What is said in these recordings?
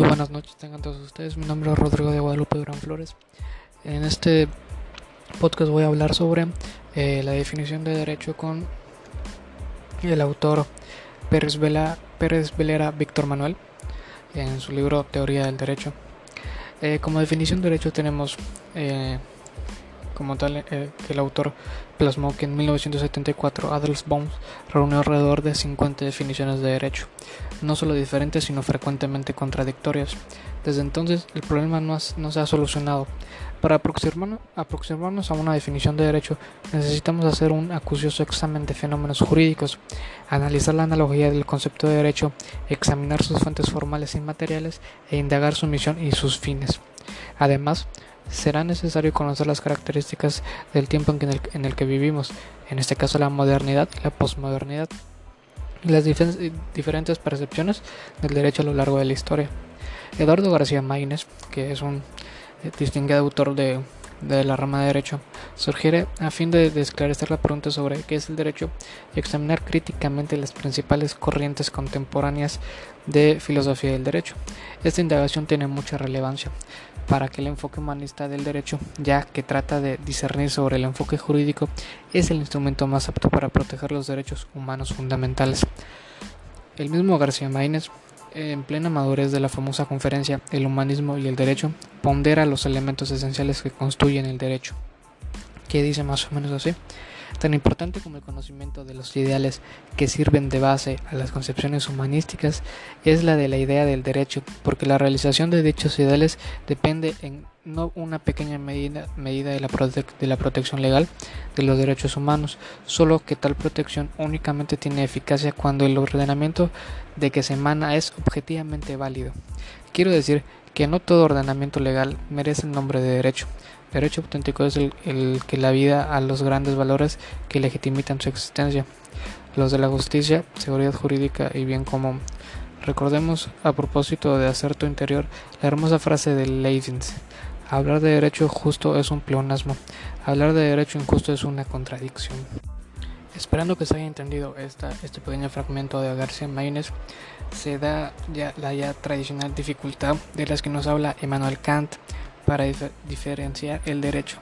Muy buenas noches, tengan todos ustedes. Mi nombre es Rodrigo de Guadalupe Durán Flores. En este podcast voy a hablar sobre eh, la definición de derecho con el autor Pérez, Vela, Pérez Velera Víctor Manuel en su libro Teoría del Derecho. Eh, como definición de derecho tenemos eh, como tal eh, que el autor plasmó que en 1974 Adelsbaum reunió alrededor de 50 definiciones de derecho, no solo diferentes sino frecuentemente contradictorias. Desde entonces el problema no, no se ha solucionado. Para aproximarnos, aproximarnos, a una definición de derecho necesitamos hacer un acucioso examen de fenómenos jurídicos, analizar la analogía del concepto de derecho, examinar sus fuentes formales y materiales e indagar su misión y sus fines. Además, será necesario conocer las características del tiempo en el, que vivimos, en este caso la modernidad y la posmodernidad, y las diferentes percepciones del derecho a lo largo de la historia. Eduardo García Maínez, que es un eh, distinguido autor de, de la rama de derecho, sugiere a fin de, de, esclarecer la pregunta sobre qué es el derecho y examinar críticamente las principales corrientes contemporáneas de filosofía del derecho. Esta indagación tiene mucha relevancia, para que el enfoque humanista del derecho, ya que trata de discernir sobre el enfoque jurídico, es el instrumento más apto para proteger los derechos humanos fundamentales. El mismo García Maínez, en plena madurez de la famosa conferencia El humanismo y el derecho, pondera los elementos esenciales que construyen el derecho, que dice más o menos así. Tan importante como el conocimiento de los ideales que sirven de base a las concepciones humanísticas es la de la idea del derecho, porque la realización de dichos ideales depende en no una pequeña medida, medida de, la de la protección legal de los derechos humanos, solo que tal protección únicamente tiene eficacia cuando el ordenamiento de que se emana es objetivamente válido. Quiero decir que no todo ordenamiento legal merece el nombre de derecho, Derecho auténtico es el, que la vida a los grandes valores que legitimitan su existencia, los de la justicia, seguridad jurídica y bien común. Recordemos, a propósito de hacer tu interior, la hermosa frase de Leibniz. Hablar de derecho justo es un pleonasmo, hablar de derecho injusto es una contradicción. Esperando que se haya entendido esta, este pequeño fragmento de García Maínez, se da ya la ya tradicional dificultad de las que nos habla Emmanuel Kant para diferenciar el derecho.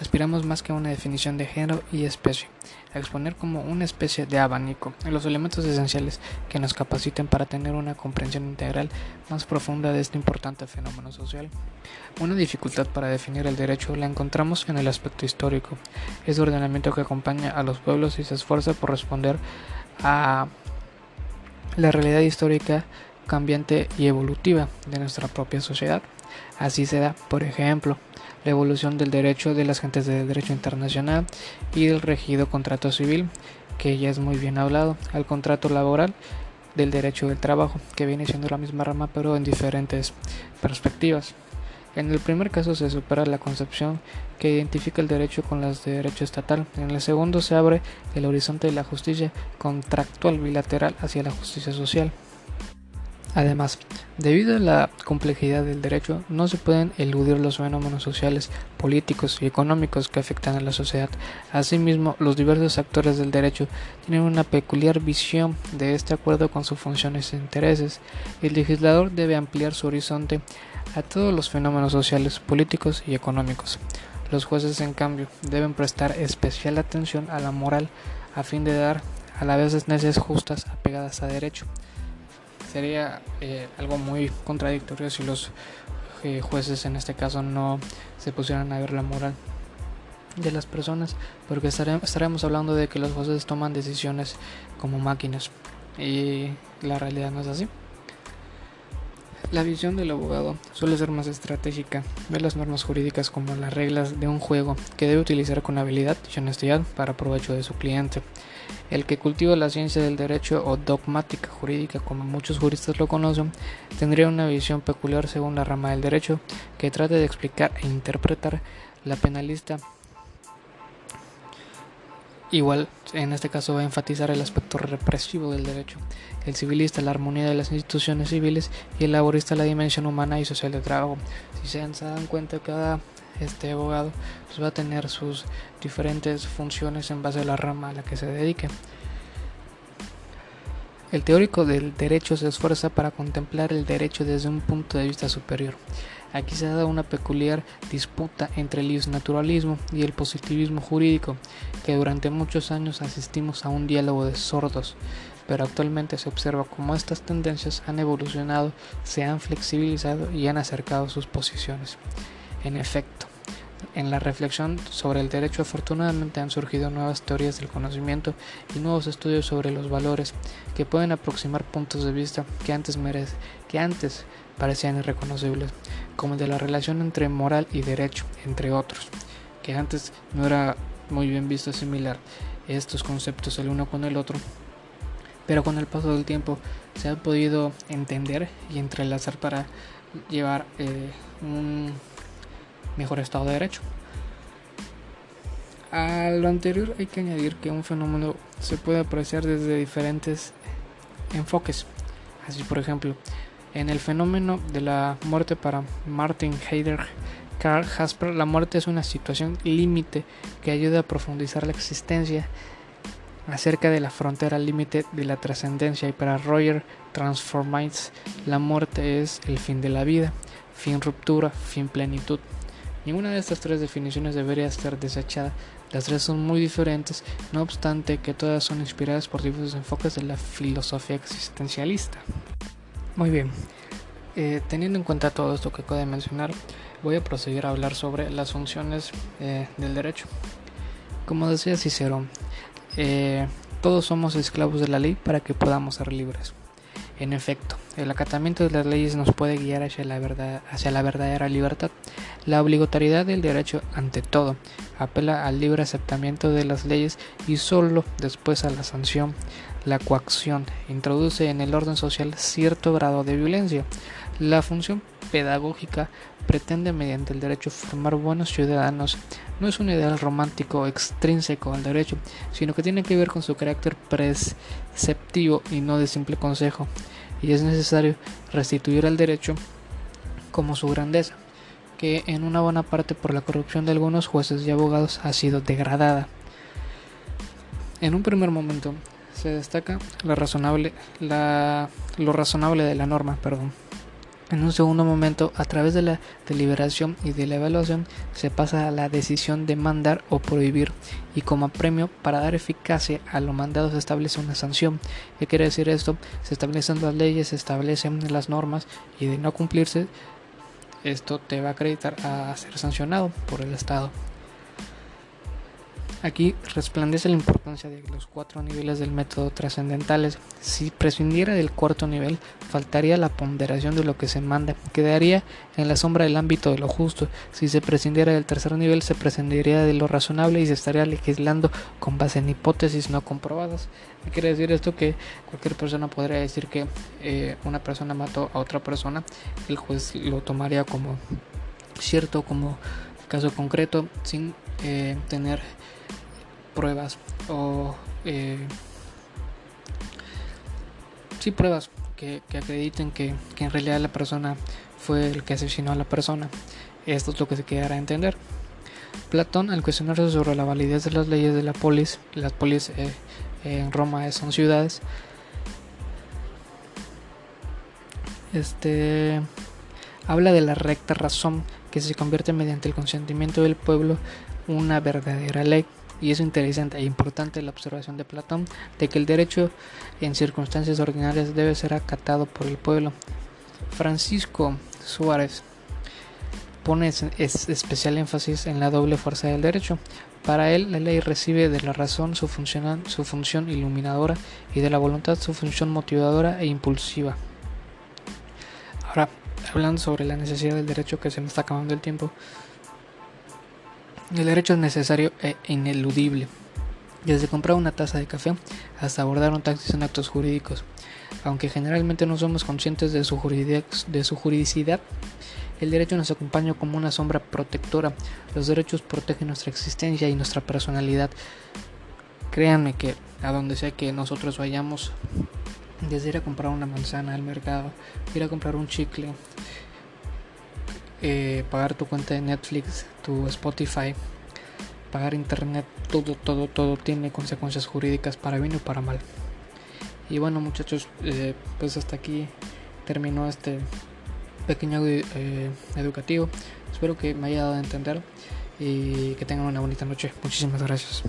Aspiramos más que a una definición de género y especie, a exponer como una especie de abanico los elementos esenciales que nos capaciten para tener una comprensión integral más profunda de este importante fenómeno social. Una dificultad para definir el derecho la encontramos en el aspecto histórico, es ordenamiento que acompaña a los pueblos y se esfuerza por responder a la realidad histórica cambiante y evolutiva de nuestra propia sociedad. Así se da, por ejemplo, la evolución del derecho de las gentes del derecho internacional y del regido contrato civil, que ya es muy bien hablado, al contrato laboral del derecho del trabajo, que viene siendo la misma rama pero en diferentes perspectivas. En el primer caso se supera la concepción que identifica el derecho con las de derecho estatal. En el segundo se abre el horizonte de la justicia contractual bilateral hacia la justicia social. Además, debido a la complejidad del derecho, no se pueden eludir los fenómenos sociales, políticos y económicos que afectan a la sociedad. Asimismo, los diversos actores del derecho tienen una peculiar visión de este acuerdo con sus funciones e intereses. El legislador debe ampliar su horizonte a todos los fenómenos sociales, políticos y económicos. Los jueces, en cambio, deben prestar especial atención a la moral a fin de dar a la vez necesidades justas apegadas a derecho sería eh, algo muy contradictorio si los eh, jueces en este caso no se pusieran a ver la moral de las personas porque estaremos hablando de que los jueces toman decisiones como máquinas y la realidad no es así. La visión del abogado suele ser más estratégica, ve las normas jurídicas como las reglas de un juego que debe utilizar con habilidad y honestidad para provecho de su cliente. El que cultiva la ciencia del derecho o dogmática jurídica, como muchos juristas lo conocen, tendría una visión peculiar según la rama del derecho que trate de explicar e interpretar la penalista Igual, en este caso va a enfatizar el aspecto represivo del derecho, el civilista la armonía de las instituciones civiles y el laborista la dimensión humana y social del trabajo. Si se dan cuenta, cada este abogado pues, va a tener sus diferentes funciones en base a la rama a la que se dedique. El teórico del derecho se esfuerza para contemplar el derecho desde un punto de vista superior. Aquí se ha dado una peculiar disputa entre el naturalismo y el positivismo jurídico, que durante muchos años asistimos a un diálogo de sordos, pero actualmente se observa cómo estas tendencias han evolucionado, se han flexibilizado y han acercado sus posiciones. En efecto, en la reflexión sobre el derecho afortunadamente han surgido nuevas teorías del conocimiento y nuevos estudios sobre los valores que pueden aproximar puntos de vista que antes, merece, que antes parecían irreconocibles, como el de la relación entre moral y derecho, entre otros, que antes no era muy bien visto asimilar estos conceptos el uno con el otro, pero con el paso del tiempo se ha podido entender y entrelazar para llevar eh, un mejor estado de derecho. A lo anterior hay que añadir que un fenómeno se puede apreciar desde diferentes enfoques. Así por ejemplo, en el fenómeno de la muerte para Martin Heidegger, Karl Jasper, la muerte es una situación límite que ayuda a profundizar la existencia acerca de la frontera límite de la trascendencia y para Roger Transformites la muerte es el fin de la vida, fin ruptura, fin plenitud. Ninguna de estas tres definiciones debería ser desechada. Las tres son muy diferentes, no obstante que todas son inspiradas por diversos enfoques de la filosofía existencialista. Muy bien, eh, teniendo en cuenta todo esto que acabo de mencionar, voy a proseguir a hablar sobre las funciones eh, del derecho. Como decía Cicero, eh, todos somos esclavos de la ley para que podamos ser libres. En efecto, el acatamiento de las leyes nos puede guiar hacia la, verdad, hacia la verdadera libertad. La obligatoriedad del derecho, ante todo, apela al libre aceptamiento de las leyes y solo después a la sanción. La coacción introduce en el orden social cierto grado de violencia. La función pedagógica pretende mediante el derecho formar buenos ciudadanos. No es un ideal romántico extrínseco al derecho, sino que tiene que ver con su carácter preceptivo y no de simple consejo y es necesario restituir al derecho como su grandeza, que en una buena parte por la corrupción de algunos jueces y abogados ha sido degradada. En un primer momento se destaca la razonable, la, lo razonable de la norma, perdón. En un segundo momento, a través de la deliberación y de la evaluación, se pasa a la decisión de mandar o prohibir y como premio para dar eficacia a lo mandado se establece una sanción. ¿Qué quiere decir esto? Se establecen las leyes, se establecen las normas y de no cumplirse, esto te va a acreditar a ser sancionado por el Estado. Aquí resplandece la importancia de los cuatro niveles del método trascendentales. Si prescindiera del cuarto nivel, faltaría la ponderación de lo que se manda, quedaría en la sombra del ámbito de lo justo. Si se prescindiera del tercer nivel, se prescindiría de lo razonable y se estaría legislando con base en hipótesis no comprobadas. ¿Qué quiere decir esto? Que cualquier persona podría decir que eh, una persona mató a otra persona, el juez lo tomaría como cierto, como caso concreto, sin eh, tener pruebas o eh, sí pruebas que, acrediten que, en realidad la persona fue el que asesinó a la persona. Esto es lo que se quedará a entender. Platón, al cuestionarse sobre la validez de las leyes de la polis, las polis eh, en Roma son ciudades, este habla de la recta razón que se convierte mediante el consentimiento del pueblo una verdadera ley y es interesante e importante la observación de Platón de que el derecho en circunstancias ordinarias debe ser acatado por el pueblo. Francisco Suárez pone especial énfasis en la doble fuerza del derecho. Para él, la ley recibe de la razón su función, su función iluminadora y de la voluntad su función motivadora e impulsiva. Ahora, hablando sobre la necesidad del derecho que se me está acabando el tiempo, el derecho es necesario e ineludible. Desde comprar una taza de café hasta abordar un taxi son actos jurídicos. Aunque generalmente no somos conscientes de su, de su juridicidad, el derecho nos acompaña como una sombra protectora. Los derechos protegen nuestra existencia y nuestra personalidad. Créanme que a donde sea que nosotros vayamos, desde ir a comprar una manzana al mercado, ir a comprar un chicle, eh, pagar tu cuenta de Netflix, tu Spotify, pagar internet, todo, todo, todo tiene consecuencias jurídicas para bien o para mal. Y bueno muchachos, eh, pues hasta aquí terminó este pequeño eh, educativo. Espero que me haya dado a entender y que tengan una bonita noche. Muchísimas gracias.